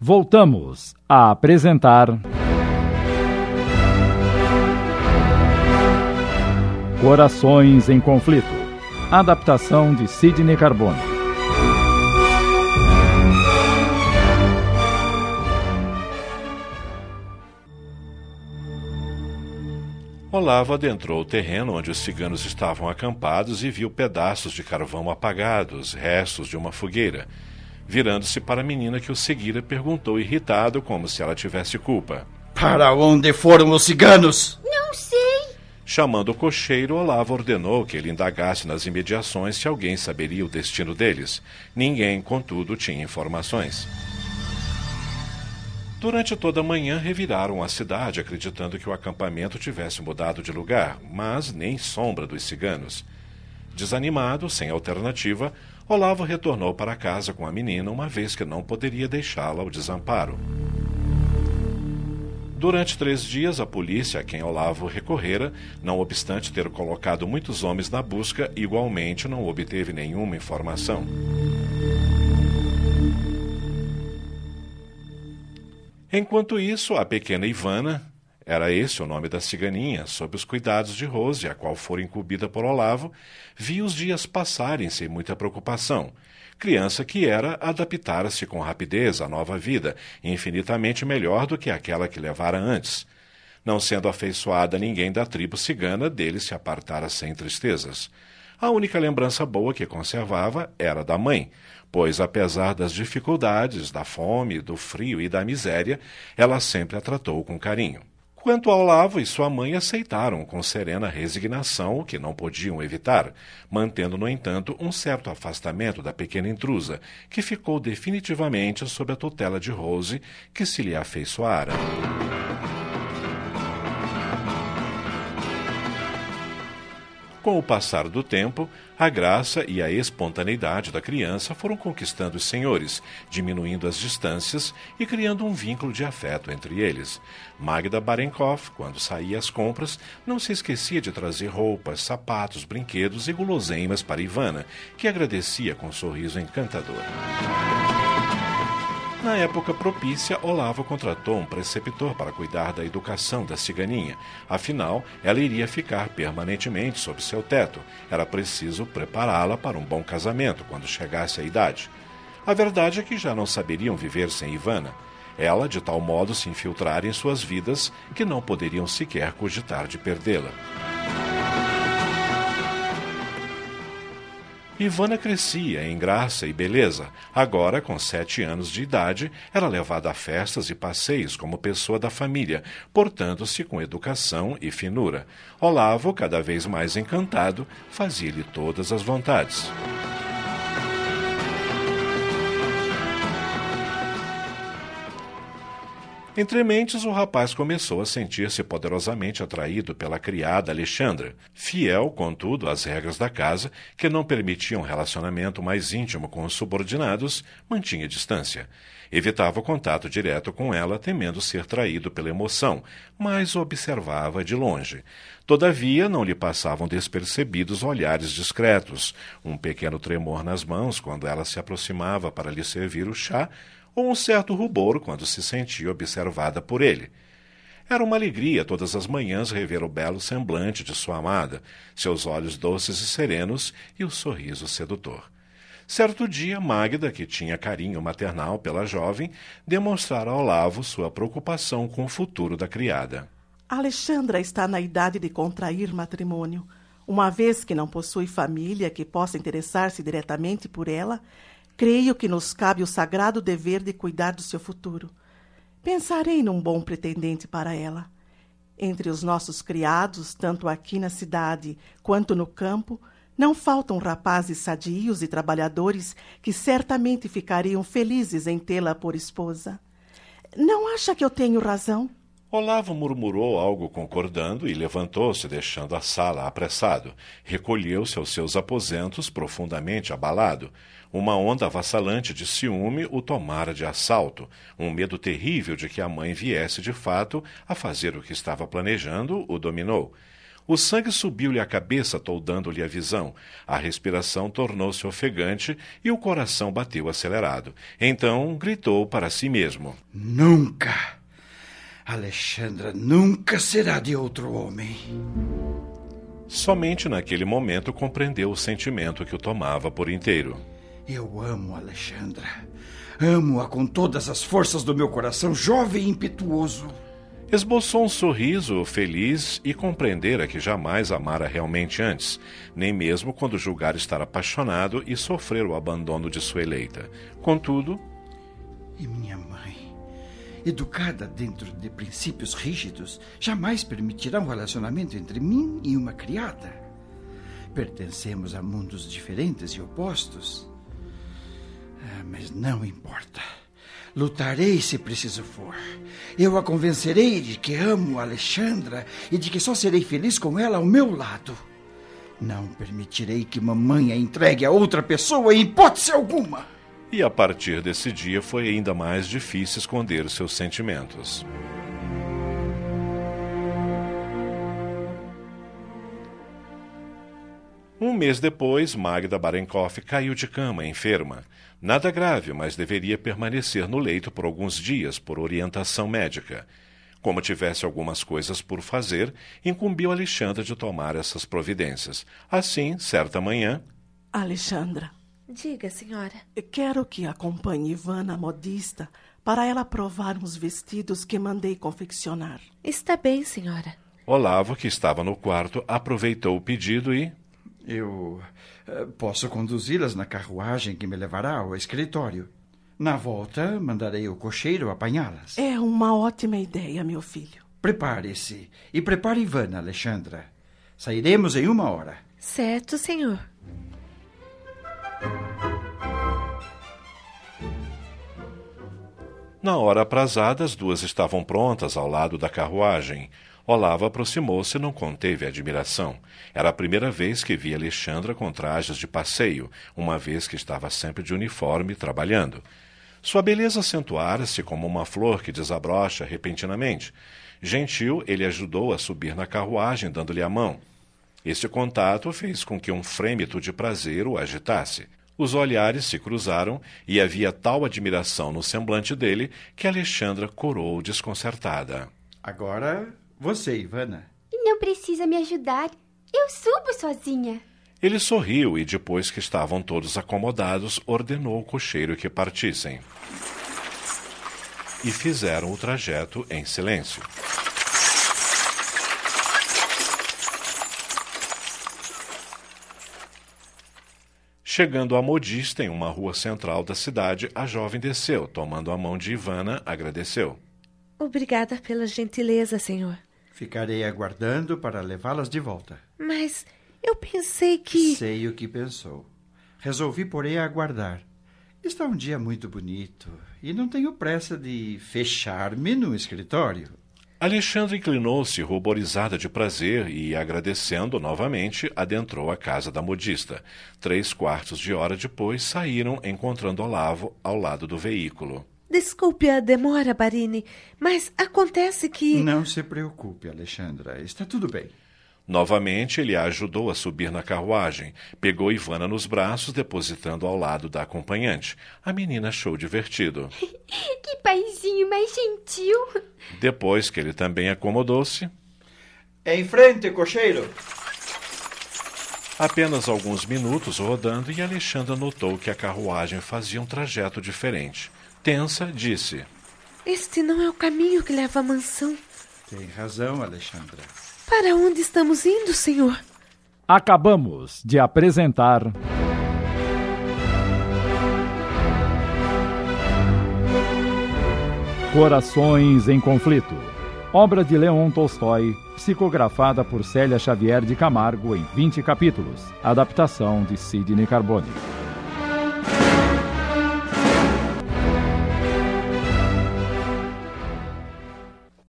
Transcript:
Voltamos a apresentar. Corações em Conflito. Adaptação de Sidney Carbone. Olavo adentrou o terreno onde os ciganos estavam acampados e viu pedaços de carvão apagados, restos de uma fogueira. Virando-se para a menina que o seguira, perguntou irritado, como se ela tivesse culpa: Para onde foram os ciganos? Não sei. Chamando o cocheiro, Olavo ordenou que ele indagasse nas imediações se alguém saberia o destino deles. Ninguém, contudo, tinha informações. Durante toda a manhã reviraram a cidade, acreditando que o acampamento tivesse mudado de lugar, mas nem sombra dos ciganos. Desanimado, sem alternativa, Olavo retornou para casa com a menina, uma vez que não poderia deixá-la ao desamparo. Durante três dias, a polícia, a quem Olavo recorrera, não obstante ter colocado muitos homens na busca, igualmente não obteve nenhuma informação. Enquanto isso, a pequena Ivana, era esse o nome da ciganinha, sob os cuidados de Rose, a qual fora incumbida por Olavo, via os dias passarem sem muita preocupação. Criança que era, adaptara-se com rapidez à nova vida, infinitamente melhor do que aquela que levara antes. Não sendo afeiçoada a ninguém da tribo cigana, dele se apartara sem tristezas. A única lembrança boa que conservava era da mãe, pois, apesar das dificuldades, da fome, do frio e da miséria, ela sempre a tratou com carinho. Quanto ao Olavo e sua mãe aceitaram com serena resignação o que não podiam evitar, mantendo, no entanto, um certo afastamento da pequena intrusa, que ficou definitivamente sob a tutela de Rose, que se lhe afeiçoara. Com o passar do tempo, a graça e a espontaneidade da criança foram conquistando os senhores, diminuindo as distâncias e criando um vínculo de afeto entre eles. Magda Barenkoff, quando saía às compras, não se esquecia de trazer roupas, sapatos, brinquedos e guloseimas para Ivana, que agradecia com um sorriso encantador. Na época propícia, Olavo contratou um preceptor para cuidar da educação da ciganinha. Afinal, ela iria ficar permanentemente sob seu teto. Era preciso prepará-la para um bom casamento quando chegasse a idade. A verdade é que já não saberiam viver sem Ivana. Ela, de tal modo, se infiltrara em suas vidas que não poderiam sequer cogitar de perdê-la. Ivana crescia em graça e beleza. Agora, com sete anos de idade, era levada a festas e passeios como pessoa da família, portando-se com educação e finura. Olavo, cada vez mais encantado, fazia-lhe todas as vontades. Entre mentes, o rapaz começou a sentir-se poderosamente atraído pela criada Alexandra, fiel, contudo, às regras da casa, que não permitiam relacionamento mais íntimo com os subordinados, mantinha distância. Evitava o contato direto com ela, temendo ser traído pela emoção, mas observava de longe. Todavia, não lhe passavam despercebidos olhares discretos, um pequeno tremor nas mãos quando ela se aproximava para lhe servir o chá ou um certo rubor quando se sentia observada por ele. Era uma alegria todas as manhãs rever o belo semblante de sua amada, seus olhos doces e serenos e o sorriso sedutor. Certo dia, Magda, que tinha carinho maternal pela jovem, demonstrara ao Olavo sua preocupação com o futuro da criada. Alexandra está na idade de contrair matrimônio. Uma vez que não possui família que possa interessar-se diretamente por ela, Creio que nos cabe o sagrado dever de cuidar do seu futuro. Pensarei num bom pretendente para ela. Entre os nossos criados, tanto aqui na cidade quanto no campo, não faltam rapazes sadios e trabalhadores que certamente ficariam felizes em tê-la por esposa. Não acha que eu tenho razão? Olavo murmurou algo concordando e levantou-se, deixando a sala apressado. Recolheu-se aos seus aposentos, profundamente abalado. Uma onda avassalante de ciúme o tomara de assalto, um medo terrível de que a mãe viesse de fato a fazer o que estava planejando o dominou. O sangue subiu-lhe à cabeça, toldando-lhe a visão. A respiração tornou-se ofegante e o coração bateu acelerado. Então gritou para si mesmo: Nunca! Alexandra nunca será de outro homem. Somente naquele momento compreendeu o sentimento que o tomava por inteiro. Eu amo Alexandra. Amo-a com todas as forças do meu coração, jovem e impetuoso. Esboçou um sorriso feliz e compreendera que jamais amara realmente antes, nem mesmo quando julgar estar apaixonado e sofrer o abandono de sua eleita. Contudo. E minha mãe, educada dentro de princípios rígidos, jamais permitirá um relacionamento entre mim e uma criada. Pertencemos a mundos diferentes e opostos. Ah, mas não importa. Lutarei se preciso for. Eu a convencerei de que amo Alexandra e de que só serei feliz com ela ao meu lado. Não permitirei que mamãe a entregue a outra pessoa em hipótese alguma. E a partir desse dia foi ainda mais difícil esconder seus sentimentos. Um mês depois, Magda Barenkoff caiu de cama, enferma. Nada grave, mas deveria permanecer no leito por alguns dias, por orientação médica. Como tivesse algumas coisas por fazer, incumbiu Alexandra de tomar essas providências. Assim, certa manhã. Alexandra. Diga, senhora. Quero que acompanhe Ivana, a modista, para ela provar uns vestidos que mandei confeccionar. Está bem, senhora. Olavo, que estava no quarto, aproveitou o pedido e. Eu uh, posso conduzi-las na carruagem que me levará ao escritório. Na volta, mandarei o cocheiro apanhá-las. É uma ótima ideia, meu filho. Prepare-se e prepare Ivana, Alexandra. Sairemos em uma hora. Certo, senhor. Na hora aprazada, as duas estavam prontas ao lado da carruagem. Olavo aproximou-se e não conteve admiração. Era a primeira vez que via Alexandra com trajes de passeio, uma vez que estava sempre de uniforme trabalhando. Sua beleza acentuara-se como uma flor que desabrocha repentinamente. Gentil, ele ajudou a subir na carruagem, dando-lhe a mão. Este contato fez com que um frêmito de prazer o agitasse. Os olhares se cruzaram e havia tal admiração no semblante dele que Alexandra corou desconcertada. Agora você, Ivana. Não precisa me ajudar. Eu subo sozinha. Ele sorriu e, depois que estavam todos acomodados, ordenou ao cocheiro que partissem. E fizeram o trajeto em silêncio. Chegando à modista em uma rua central da cidade, a jovem desceu, tomando a mão de Ivana, agradeceu. Obrigada pela gentileza, senhor. Ficarei aguardando para levá-las de volta. Mas eu pensei que. Sei o que pensou. Resolvi, porém, aguardar. Está um dia muito bonito e não tenho pressa de fechar-me no escritório. Alexandre inclinou-se, ruborizada de prazer, e, agradecendo novamente, adentrou a casa da modista. Três quartos de hora depois, saíram, encontrando Olavo ao lado do veículo. Desculpe a demora, Barini, mas acontece que. Não se preocupe, Alexandra. Está tudo bem. Novamente, ele a ajudou a subir na carruagem. Pegou Ivana nos braços, depositando ao lado da acompanhante. A menina achou divertido. que paizinho mais gentil. Depois que ele também acomodou-se. Em frente, cocheiro! Apenas alguns minutos rodando e Alexandra notou que a carruagem fazia um trajeto diferente. Tensa, disse: Este não é o caminho que leva à mansão. Tem razão, Alexandra. Para onde estamos indo, senhor? Acabamos de apresentar. Corações em Conflito. Obra de Leon Tolstói, psicografada por Célia Xavier de Camargo em 20 capítulos. Adaptação de Sidney Carbone.